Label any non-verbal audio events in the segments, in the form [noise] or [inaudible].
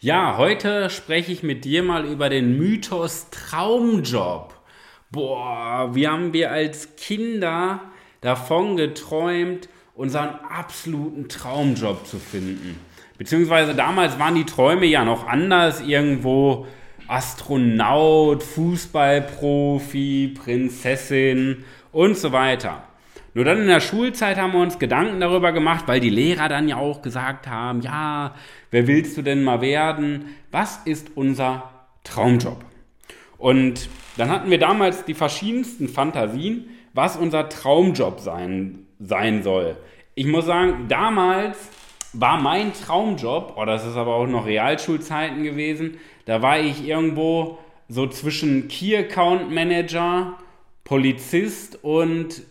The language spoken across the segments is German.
ja, heute spreche ich mit dir mal über den Mythos Traumjob. Boah, wie haben wir als Kinder davon geträumt, unseren absoluten Traumjob zu finden. Beziehungsweise damals waren die Träume ja noch anders, irgendwo Astronaut, Fußballprofi, Prinzessin und so weiter. Nur dann in der Schulzeit haben wir uns Gedanken darüber gemacht, weil die Lehrer dann ja auch gesagt haben, ja, wer willst du denn mal werden? Was ist unser Traumjob? Und dann hatten wir damals die verschiedensten Fantasien, was unser Traumjob sein, sein soll. Ich muss sagen, damals war mein Traumjob, oder oh, das ist aber auch noch Realschulzeiten gewesen, da war ich irgendwo so zwischen Key Account Manager, Polizist und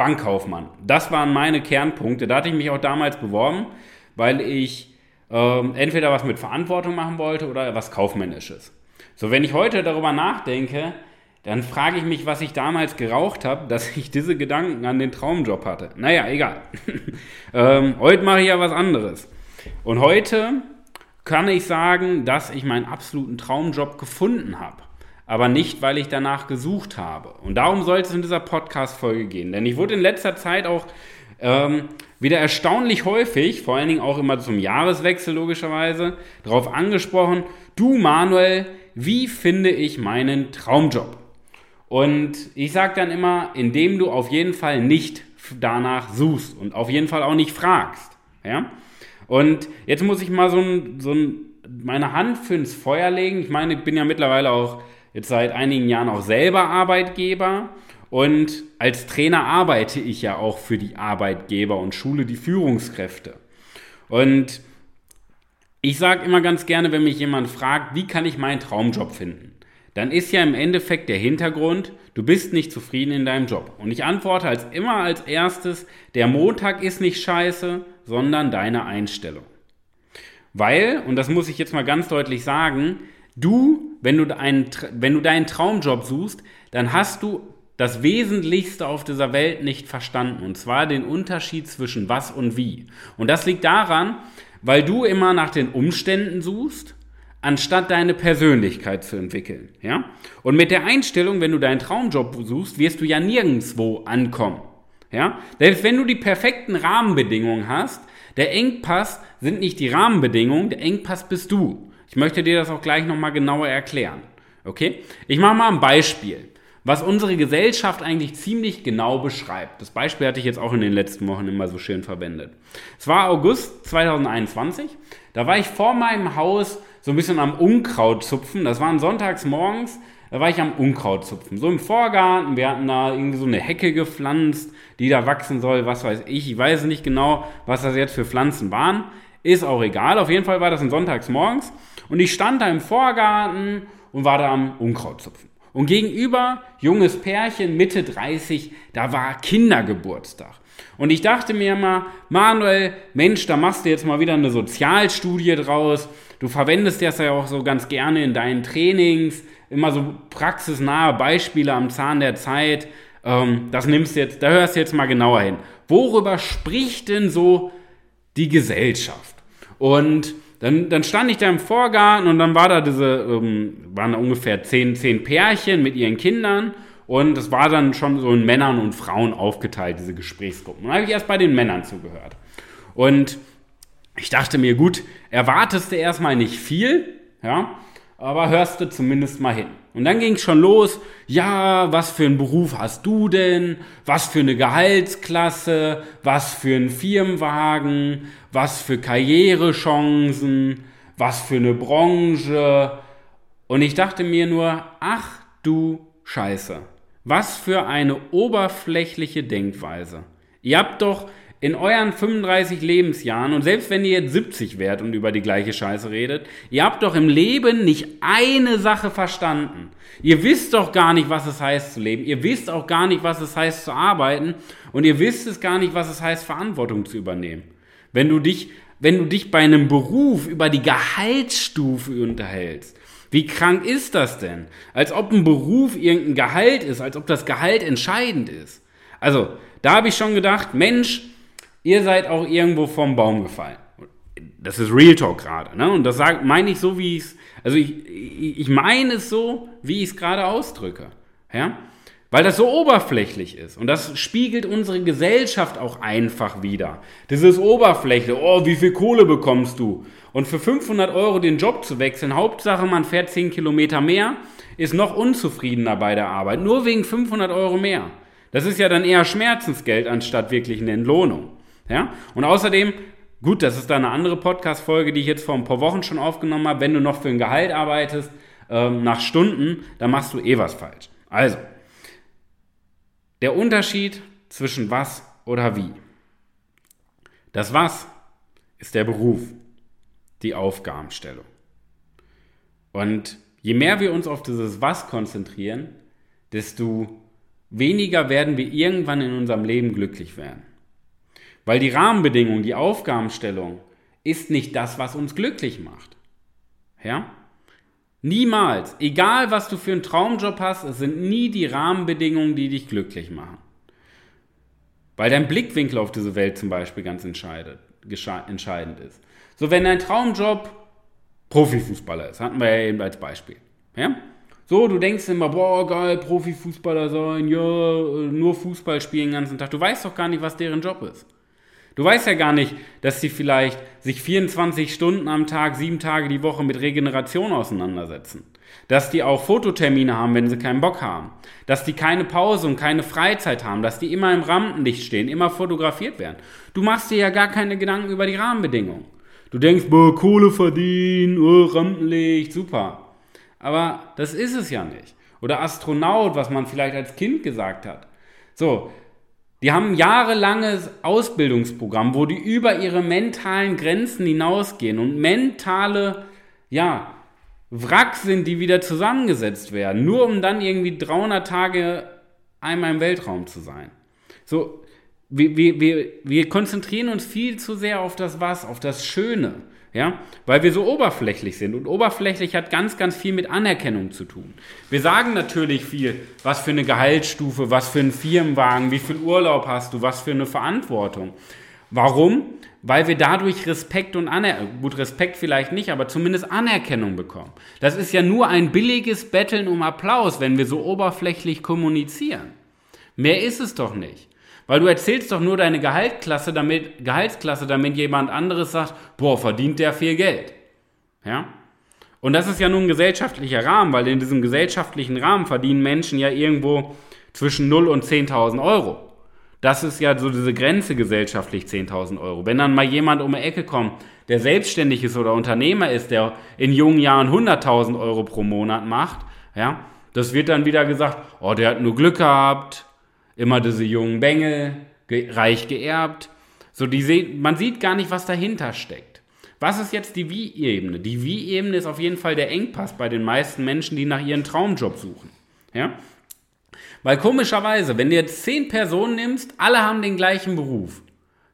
Bankkaufmann. Das waren meine Kernpunkte. Da hatte ich mich auch damals beworben, weil ich ähm, entweder was mit Verantwortung machen wollte oder was Kaufmännisches. So, wenn ich heute darüber nachdenke, dann frage ich mich, was ich damals geraucht habe, dass ich diese Gedanken an den Traumjob hatte. Naja, egal. [laughs] ähm, heute mache ich ja was anderes. Und heute kann ich sagen, dass ich meinen absoluten Traumjob gefunden habe aber nicht, weil ich danach gesucht habe. Und darum soll es in dieser Podcast-Folge gehen. Denn ich wurde in letzter Zeit auch ähm, wieder erstaunlich häufig, vor allen Dingen auch immer zum Jahreswechsel logischerweise, darauf angesprochen, du Manuel, wie finde ich meinen Traumjob? Und ich sage dann immer, indem du auf jeden Fall nicht danach suchst und auf jeden Fall auch nicht fragst. Ja? Und jetzt muss ich mal so, ein, so ein, meine Hand für ins Feuer legen. Ich meine, ich bin ja mittlerweile auch jetzt seit einigen Jahren auch selber Arbeitgeber und als Trainer arbeite ich ja auch für die Arbeitgeber und schule die Führungskräfte. Und ich sage immer ganz gerne, wenn mich jemand fragt, wie kann ich meinen Traumjob finden? Dann ist ja im Endeffekt der Hintergrund, du bist nicht zufrieden in deinem Job. Und ich antworte als immer als erstes, der Montag ist nicht scheiße, sondern deine Einstellung. Weil, und das muss ich jetzt mal ganz deutlich sagen, Du, wenn du, einen, wenn du deinen Traumjob suchst, dann hast du das Wesentlichste auf dieser Welt nicht verstanden. Und zwar den Unterschied zwischen was und wie. Und das liegt daran, weil du immer nach den Umständen suchst, anstatt deine Persönlichkeit zu entwickeln. Ja? Und mit der Einstellung, wenn du deinen Traumjob suchst, wirst du ja nirgendwo ankommen. Ja? Selbst wenn du die perfekten Rahmenbedingungen hast, der Engpass sind nicht die Rahmenbedingungen, der Engpass bist du. Ich möchte dir das auch gleich nochmal genauer erklären. Okay? Ich mache mal ein Beispiel, was unsere Gesellschaft eigentlich ziemlich genau beschreibt. Das Beispiel hatte ich jetzt auch in den letzten Wochen immer so schön verwendet. Es war August 2021. Da war ich vor meinem Haus so ein bisschen am Unkraut zupfen. Das war sonntags morgens. Da war ich am Unkraut zupfen. So im Vorgarten. Wir hatten da irgendwie so eine Hecke gepflanzt, die da wachsen soll. Was weiß ich. Ich weiß nicht genau, was das jetzt für Pflanzen waren. Ist auch egal. Auf jeden Fall war das ein sonntags morgens. Und ich stand da im Vorgarten und war da am Unkrautzupfen. Und gegenüber, junges Pärchen, Mitte 30, da war Kindergeburtstag. Und ich dachte mir mal, Manuel, Mensch, da machst du jetzt mal wieder eine Sozialstudie draus. Du verwendest das ja auch so ganz gerne in deinen Trainings, immer so praxisnahe Beispiele am Zahn der Zeit. Ähm, das nimmst du jetzt, da hörst du jetzt mal genauer hin. Worüber spricht denn so die Gesellschaft? Und dann, dann stand ich da im Vorgarten und dann war da diese, ähm, waren da ungefähr zehn, zehn Pärchen mit ihren Kindern und es war dann schon so in Männern und Frauen aufgeteilt, diese Gesprächsgruppen. Und dann habe ich erst bei den Männern zugehört. Und ich dachte mir, gut, erwartest du erstmal nicht viel, ja, aber hörst du zumindest mal hin. Und dann ging es schon los, ja, was für einen Beruf hast du denn? Was für eine Gehaltsklasse? Was für einen Firmenwagen? Was für Karrierechancen? Was für eine Branche? Und ich dachte mir nur, ach du Scheiße. Was für eine oberflächliche Denkweise. Ihr habt doch in euren 35 Lebensjahren und selbst wenn ihr jetzt 70 wärt und über die gleiche Scheiße redet, ihr habt doch im Leben nicht eine Sache verstanden. Ihr wisst doch gar nicht, was es heißt zu leben. Ihr wisst auch gar nicht, was es heißt zu arbeiten und ihr wisst es gar nicht, was es heißt Verantwortung zu übernehmen. Wenn du dich, wenn du dich bei einem Beruf über die Gehaltsstufe unterhältst, wie krank ist das denn? Als ob ein Beruf irgendein Gehalt ist, als ob das Gehalt entscheidend ist. Also, da habe ich schon gedacht, Mensch, ihr seid auch irgendwo vom Baum gefallen. Das ist Real Talk gerade, ne? Und das meine ich so, wie ich es, also ich, ich meine es so, wie ich es gerade ausdrücke, ja? Weil das so oberflächlich ist. Und das spiegelt unsere Gesellschaft auch einfach wieder. Dieses Oberfläche, oh, wie viel Kohle bekommst du? Und für 500 Euro den Job zu wechseln, Hauptsache man fährt 10 Kilometer mehr, ist noch unzufriedener bei der Arbeit. Nur wegen 500 Euro mehr. Das ist ja dann eher Schmerzensgeld anstatt wirklich eine Entlohnung. Ja? Und außerdem, gut, das ist dann eine andere Podcast-Folge, die ich jetzt vor ein paar Wochen schon aufgenommen habe. Wenn du noch für ein Gehalt arbeitest, ähm, nach Stunden, dann machst du eh was falsch. Also, der Unterschied zwischen was oder wie. Das was ist der Beruf, die Aufgabenstellung. Und je mehr wir uns auf dieses was konzentrieren, desto weniger werden wir irgendwann in unserem Leben glücklich werden. Weil die Rahmenbedingungen, die Aufgabenstellung ist nicht das, was uns glücklich macht. Ja? Niemals, egal was du für einen Traumjob hast, es sind nie die Rahmenbedingungen, die dich glücklich machen. Weil dein Blickwinkel auf diese Welt zum Beispiel ganz entscheidend ist. So, wenn dein Traumjob Profifußballer ist, hatten wir ja eben als Beispiel. Ja? So, du denkst immer, boah, geil, Profifußballer sein, ja, nur Fußball spielen den ganzen Tag. Du weißt doch gar nicht, was deren Job ist. Du weißt ja gar nicht, dass sie vielleicht sich 24 Stunden am Tag, sieben Tage die Woche mit Regeneration auseinandersetzen. Dass die auch Fototermine haben, wenn sie keinen Bock haben. Dass die keine Pause und keine Freizeit haben. Dass die immer im Rampenlicht stehen, immer fotografiert werden. Du machst dir ja gar keine Gedanken über die Rahmenbedingungen. Du denkst, boah, Kohle verdienen, oh, Rampenlicht, super. Aber das ist es ja nicht. Oder Astronaut, was man vielleicht als Kind gesagt hat. So, die haben ein jahrelanges Ausbildungsprogramm, wo die über ihre mentalen Grenzen hinausgehen und mentale, ja, Wracks sind, die wieder zusammengesetzt werden, nur um dann irgendwie 300 Tage einmal im Weltraum zu sein. So, wir, wir, wir, wir konzentrieren uns viel zu sehr auf das Was, auf das Schöne. Ja, weil wir so oberflächlich sind. Und oberflächlich hat ganz, ganz viel mit Anerkennung zu tun. Wir sagen natürlich viel, was für eine Gehaltsstufe, was für einen Firmenwagen, wie viel Urlaub hast du, was für eine Verantwortung. Warum? Weil wir dadurch Respekt und Anerkennung, gut, Respekt vielleicht nicht, aber zumindest Anerkennung bekommen. Das ist ja nur ein billiges Betteln um Applaus, wenn wir so oberflächlich kommunizieren. Mehr ist es doch nicht. Weil du erzählst doch nur deine Gehaltsklasse damit, Gehaltsklasse, damit jemand anderes sagt, boah, verdient der viel Geld. Ja? Und das ist ja nun ein gesellschaftlicher Rahmen, weil in diesem gesellschaftlichen Rahmen verdienen Menschen ja irgendwo zwischen 0 und 10.000 Euro. Das ist ja so diese Grenze gesellschaftlich 10.000 Euro. Wenn dann mal jemand um die Ecke kommt, der selbstständig ist oder Unternehmer ist, der in jungen Jahren 100.000 Euro pro Monat macht, ja, das wird dann wieder gesagt, oh, der hat nur Glück gehabt, immer diese jungen Bengel, ge reich geerbt. So, die man sieht gar nicht, was dahinter steckt. Was ist jetzt die Wie-Ebene? Die Wie-Ebene ist auf jeden Fall der Engpass bei den meisten Menschen, die nach ihrem Traumjob suchen. Ja? Weil komischerweise, wenn du jetzt zehn Personen nimmst, alle haben den gleichen Beruf.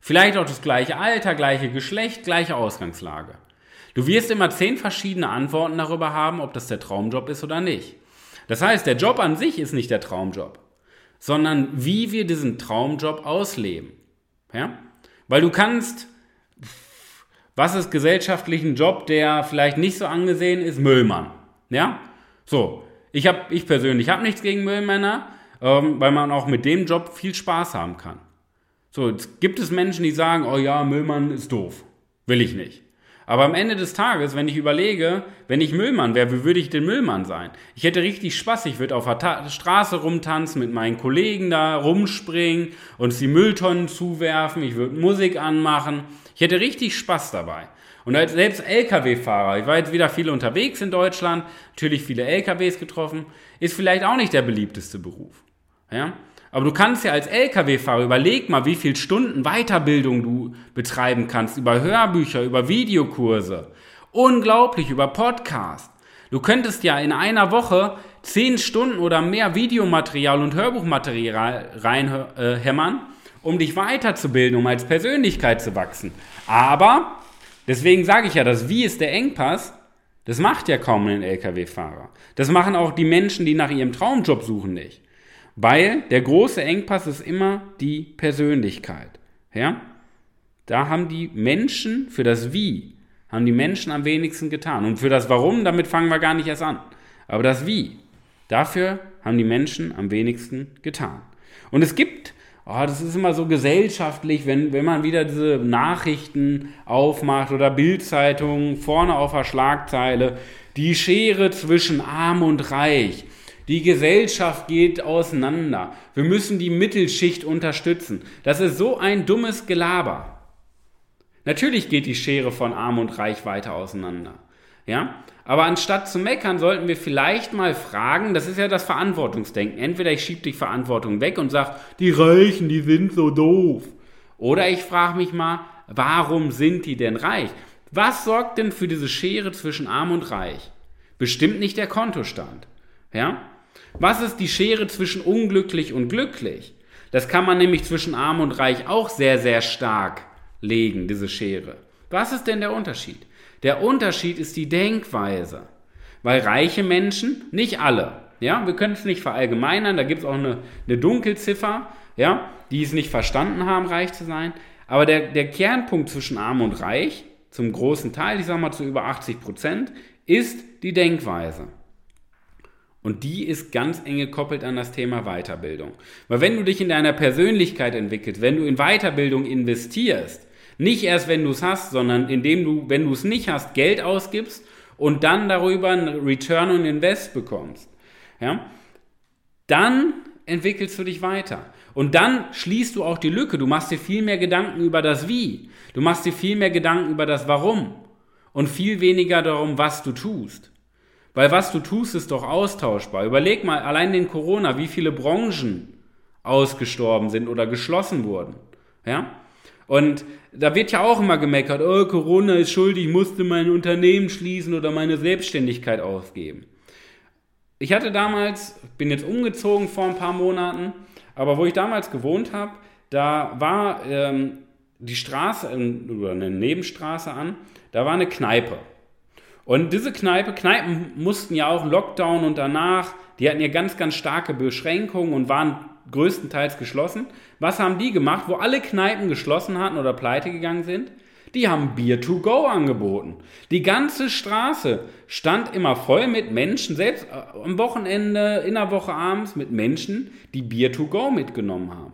Vielleicht auch das gleiche Alter, gleiche Geschlecht, gleiche Ausgangslage. Du wirst immer zehn verschiedene Antworten darüber haben, ob das der Traumjob ist oder nicht. Das heißt, der Job an sich ist nicht der Traumjob sondern wie wir diesen Traumjob ausleben. Ja? Weil du kannst, was ist gesellschaftlich ein Job, der vielleicht nicht so angesehen ist? Müllmann. Ja? So, ich, hab, ich persönlich habe nichts gegen Müllmänner, ähm, weil man auch mit dem Job viel Spaß haben kann. So, jetzt gibt es Menschen, die sagen, oh ja, Müllmann ist doof. Will ich nicht. Aber am Ende des Tages, wenn ich überlege, wenn ich Müllmann wäre, wie würde ich denn Müllmann sein? Ich hätte richtig Spaß, ich würde auf der Ta Straße rumtanzen, mit meinen Kollegen da rumspringen, uns die Mülltonnen zuwerfen, ich würde Musik anmachen. Ich hätte richtig Spaß dabei. Und als selbst Lkw-Fahrer, ich war jetzt wieder viel unterwegs in Deutschland, natürlich viele Lkws getroffen, ist vielleicht auch nicht der beliebteste Beruf. Ja? Aber du kannst ja als Lkw-Fahrer, überleg mal, wie viele Stunden Weiterbildung du betreiben kannst, über Hörbücher, über Videokurse. Unglaublich, über Podcast. Du könntest ja in einer Woche zehn Stunden oder mehr Videomaterial und Hörbuchmaterial reinhämmern, äh, um dich weiterzubilden, um als Persönlichkeit zu wachsen. Aber, deswegen sage ich ja, das Wie ist der Engpass, das macht ja kaum ein Lkw-Fahrer. Das machen auch die Menschen, die nach ihrem Traumjob suchen, nicht. Weil der große Engpass ist immer die Persönlichkeit. Ja? Da haben die Menschen für das Wie, haben die Menschen am wenigsten getan. Und für das Warum, damit fangen wir gar nicht erst an. Aber das Wie, dafür haben die Menschen am wenigsten getan. Und es gibt oh, das ist immer so gesellschaftlich, wenn, wenn man wieder diese Nachrichten aufmacht oder Bildzeitungen vorne auf der Schlagzeile, die Schere zwischen arm und reich. Die Gesellschaft geht auseinander. Wir müssen die Mittelschicht unterstützen. Das ist so ein dummes Gelaber. Natürlich geht die Schere von arm und reich weiter auseinander. Ja? Aber anstatt zu meckern, sollten wir vielleicht mal fragen, das ist ja das Verantwortungsdenken. Entweder ich schiebe die Verantwortung weg und sage, die Reichen, die sind so doof. Oder ich frage mich mal, warum sind die denn reich? Was sorgt denn für diese Schere zwischen arm und reich? Bestimmt nicht der Kontostand. Ja? Was ist die Schere zwischen unglücklich und glücklich? Das kann man nämlich zwischen arm und reich auch sehr, sehr stark legen, diese Schere. Was ist denn der Unterschied? Der Unterschied ist die Denkweise. Weil reiche Menschen, nicht alle, ja, wir können es nicht verallgemeinern, da gibt es auch eine, eine Dunkelziffer, ja, die es nicht verstanden haben, reich zu sein. Aber der, der Kernpunkt zwischen arm und reich, zum großen Teil, ich sag mal zu über 80 Prozent, ist die Denkweise. Und die ist ganz eng gekoppelt an das Thema Weiterbildung. Weil wenn du dich in deiner Persönlichkeit entwickelst, wenn du in Weiterbildung investierst, nicht erst, wenn du es hast, sondern indem du, wenn du es nicht hast, Geld ausgibst und dann darüber ein Return on Invest bekommst. Ja? Dann entwickelst du dich weiter. Und dann schließt du auch die Lücke. Du machst dir viel mehr Gedanken über das Wie. Du machst dir viel mehr Gedanken über das Warum. Und viel weniger darum, was du tust. Weil was du tust, ist doch austauschbar. Überleg mal, allein den Corona, wie viele Branchen ausgestorben sind oder geschlossen wurden. Ja? Und da wird ja auch immer gemeckert, oh, Corona ist schuld, ich musste mein Unternehmen schließen oder meine Selbstständigkeit aufgeben. Ich hatte damals, bin jetzt umgezogen vor ein paar Monaten, aber wo ich damals gewohnt habe, da war ähm, die Straße oder eine Nebenstraße an, da war eine Kneipe. Und diese Kneipe, Kneipen mussten ja auch Lockdown und danach, die hatten ja ganz, ganz starke Beschränkungen und waren größtenteils geschlossen. Was haben die gemacht, wo alle Kneipen geschlossen hatten oder pleite gegangen sind? Die haben Beer to go angeboten. Die ganze Straße stand immer voll mit Menschen, selbst äh, am Wochenende, in der Woche abends, mit Menschen, die Beer to go mitgenommen haben.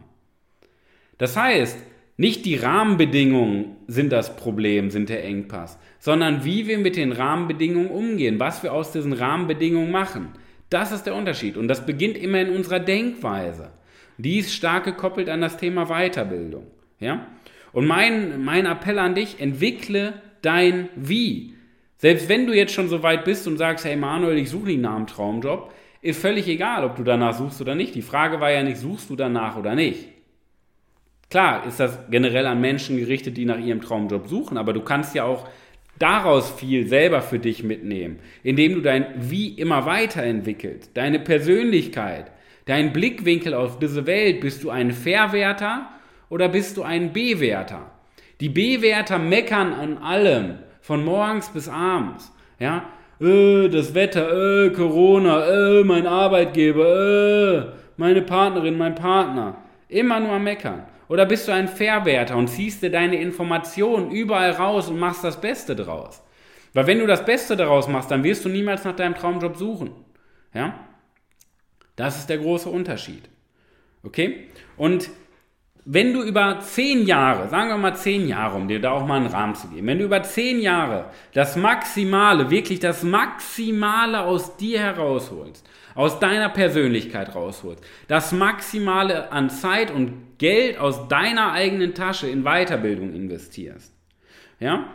Das heißt, nicht die Rahmenbedingungen sind das Problem, sind der Engpass, sondern wie wir mit den Rahmenbedingungen umgehen, was wir aus diesen Rahmenbedingungen machen. Das ist der Unterschied und das beginnt immer in unserer Denkweise. Die ist stark gekoppelt an das Thema Weiterbildung. Ja? Und mein, mein Appell an dich, entwickle dein Wie. Selbst wenn du jetzt schon so weit bist und sagst, hey Manuel, ich suche nicht nach einem Traumjob, ist völlig egal, ob du danach suchst oder nicht. Die Frage war ja nicht, suchst du danach oder nicht. Klar ist das generell an Menschen gerichtet, die nach ihrem Traumjob suchen, aber du kannst ja auch daraus viel selber für dich mitnehmen, indem du dein Wie immer weiterentwickelst, deine Persönlichkeit, dein Blickwinkel auf diese Welt. Bist du ein Verwerter oder bist du ein Bewerter? Die Bewerter meckern an allem, von morgens bis abends. Ja, äh, das Wetter, äh, Corona, äh, mein Arbeitgeber, äh, meine Partnerin, mein Partner. Immer nur am Meckern. Oder bist du ein Verwerter und ziehst dir deine Informationen überall raus und machst das Beste draus? Weil wenn du das Beste daraus machst, dann wirst du niemals nach deinem Traumjob suchen. Ja? Das ist der große Unterschied. Okay? Und wenn du über zehn Jahre, sagen wir mal zehn Jahre, um dir da auch mal einen Rahmen zu geben, wenn du über zehn Jahre das Maximale, wirklich das Maximale aus dir herausholst, aus deiner Persönlichkeit rausholst, das Maximale an Zeit und Geld aus deiner eigenen Tasche in Weiterbildung investierst, ja,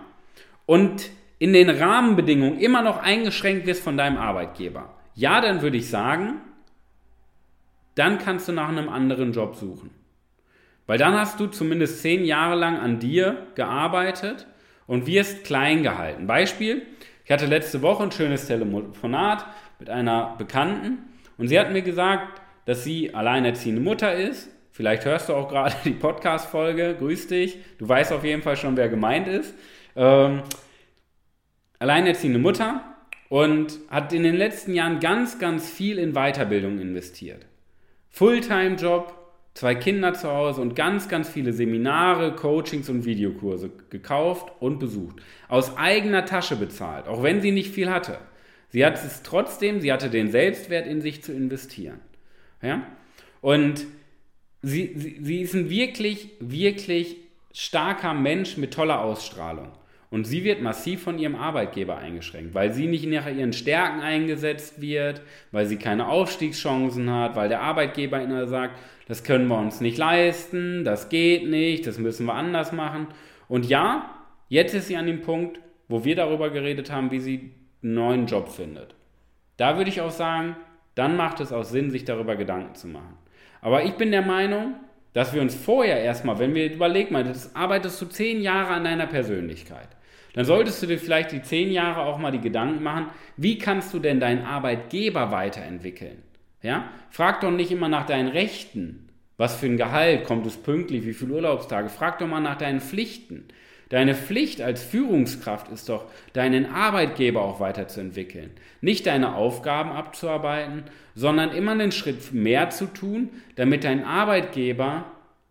und in den Rahmenbedingungen immer noch eingeschränkt wirst von deinem Arbeitgeber, ja, dann würde ich sagen, dann kannst du nach einem anderen Job suchen. Weil dann hast du zumindest zehn Jahre lang an dir gearbeitet und wirst klein gehalten. Beispiel, ich hatte letzte Woche ein schönes Telefonat mit einer Bekannten und sie hat mir gesagt, dass sie alleinerziehende Mutter ist. Vielleicht hörst du auch gerade die Podcast-Folge. Grüß dich. Du weißt auf jeden Fall schon, wer gemeint ist. Ähm, alleinerziehende Mutter und hat in den letzten Jahren ganz, ganz viel in Weiterbildung investiert. Fulltime-Job, zwei Kinder zu Hause und ganz, ganz viele Seminare, Coachings und Videokurse gekauft und besucht. Aus eigener Tasche bezahlt, auch wenn sie nicht viel hatte. Sie hat es trotzdem, sie hatte den Selbstwert in sich zu investieren. Ja? Und sie, sie, sie ist ein wirklich, wirklich starker Mensch mit toller Ausstrahlung. Und sie wird massiv von ihrem Arbeitgeber eingeschränkt, weil sie nicht nach ihren Stärken eingesetzt wird, weil sie keine Aufstiegschancen hat, weil der Arbeitgeber ihnen sagt, das können wir uns nicht leisten, das geht nicht, das müssen wir anders machen. Und ja, jetzt ist sie an dem Punkt, wo wir darüber geredet haben, wie sie einen neuen Job findet. Da würde ich auch sagen, dann macht es auch Sinn, sich darüber Gedanken zu machen. Aber ich bin der Meinung, dass wir uns vorher erstmal, wenn wir überlegen, das arbeitest du zehn Jahre an deiner Persönlichkeit dann solltest du dir vielleicht die zehn Jahre auch mal die Gedanken machen, wie kannst du denn deinen Arbeitgeber weiterentwickeln? Ja? Frag doch nicht immer nach deinen Rechten. Was für ein Gehalt, kommt es pünktlich, wie viele Urlaubstage? Frag doch mal nach deinen Pflichten. Deine Pflicht als Führungskraft ist doch, deinen Arbeitgeber auch weiterzuentwickeln. Nicht deine Aufgaben abzuarbeiten, sondern immer einen Schritt mehr zu tun, damit dein Arbeitgeber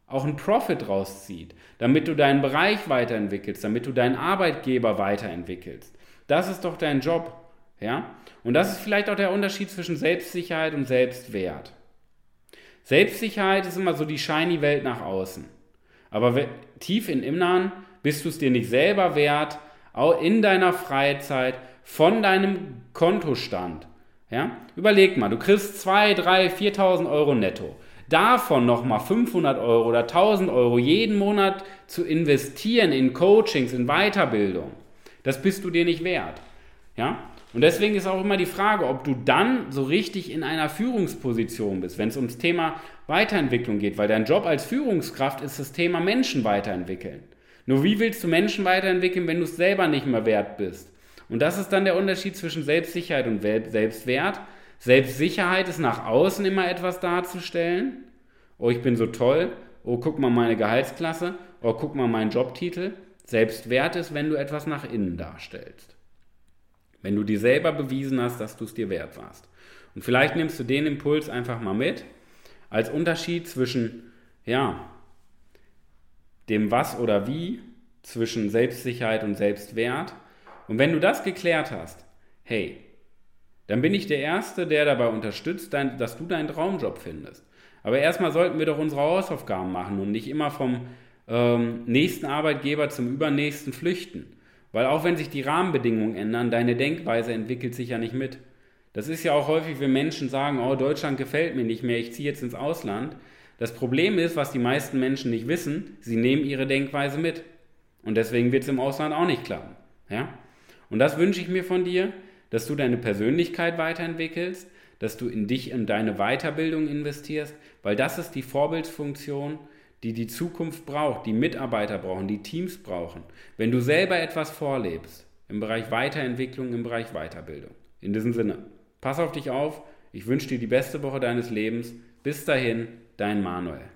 auch einen Profit rauszieht, damit du deinen Bereich weiterentwickelst, damit du deinen Arbeitgeber weiterentwickelst. Das ist doch dein Job, ja? Und das ist vielleicht auch der Unterschied zwischen Selbstsicherheit und Selbstwert. Selbstsicherheit ist immer so die shiny Welt nach außen. Aber tief im Innern bist du es dir nicht selber wert, auch in deiner Freizeit, von deinem Kontostand. Ja? Überleg mal, du kriegst 2, 3, 4.000 Euro netto davon nochmal 500 Euro oder 1000 Euro jeden Monat zu investieren in Coachings, in Weiterbildung, das bist du dir nicht wert. Ja? Und deswegen ist auch immer die Frage, ob du dann so richtig in einer Führungsposition bist, wenn es ums Thema Weiterentwicklung geht, weil dein Job als Führungskraft ist das Thema Menschen weiterentwickeln. Nur wie willst du Menschen weiterentwickeln, wenn du es selber nicht mehr wert bist? Und das ist dann der Unterschied zwischen Selbstsicherheit und Selbstwert. Selbstsicherheit ist nach außen immer etwas darzustellen. Oh, ich bin so toll. Oh, guck mal meine Gehaltsklasse. Oh, guck mal meinen Jobtitel. Selbstwert ist, wenn du etwas nach innen darstellst. Wenn du dir selber bewiesen hast, dass du es dir wert warst. Und vielleicht nimmst du den Impuls einfach mal mit als Unterschied zwischen, ja, dem Was oder Wie, zwischen Selbstsicherheit und Selbstwert. Und wenn du das geklärt hast, hey, dann bin ich der Erste, der dabei unterstützt, dass du deinen Traumjob findest. Aber erstmal sollten wir doch unsere Hausaufgaben machen und nicht immer vom ähm, nächsten Arbeitgeber zum übernächsten flüchten. Weil auch wenn sich die Rahmenbedingungen ändern, deine Denkweise entwickelt sich ja nicht mit. Das ist ja auch häufig, wenn Menschen sagen, oh, Deutschland gefällt mir nicht mehr, ich ziehe jetzt ins Ausland. Das Problem ist, was die meisten Menschen nicht wissen, sie nehmen ihre Denkweise mit. Und deswegen wird es im Ausland auch nicht klappen. Ja? Und das wünsche ich mir von dir, dass du deine Persönlichkeit weiterentwickelst, dass du in dich, in deine Weiterbildung investierst, weil das ist die Vorbildsfunktion, die die Zukunft braucht, die Mitarbeiter brauchen, die Teams brauchen. Wenn du selber etwas vorlebst, im Bereich Weiterentwicklung, im Bereich Weiterbildung. In diesem Sinne, pass auf dich auf. Ich wünsche dir die beste Woche deines Lebens. Bis dahin, dein Manuel.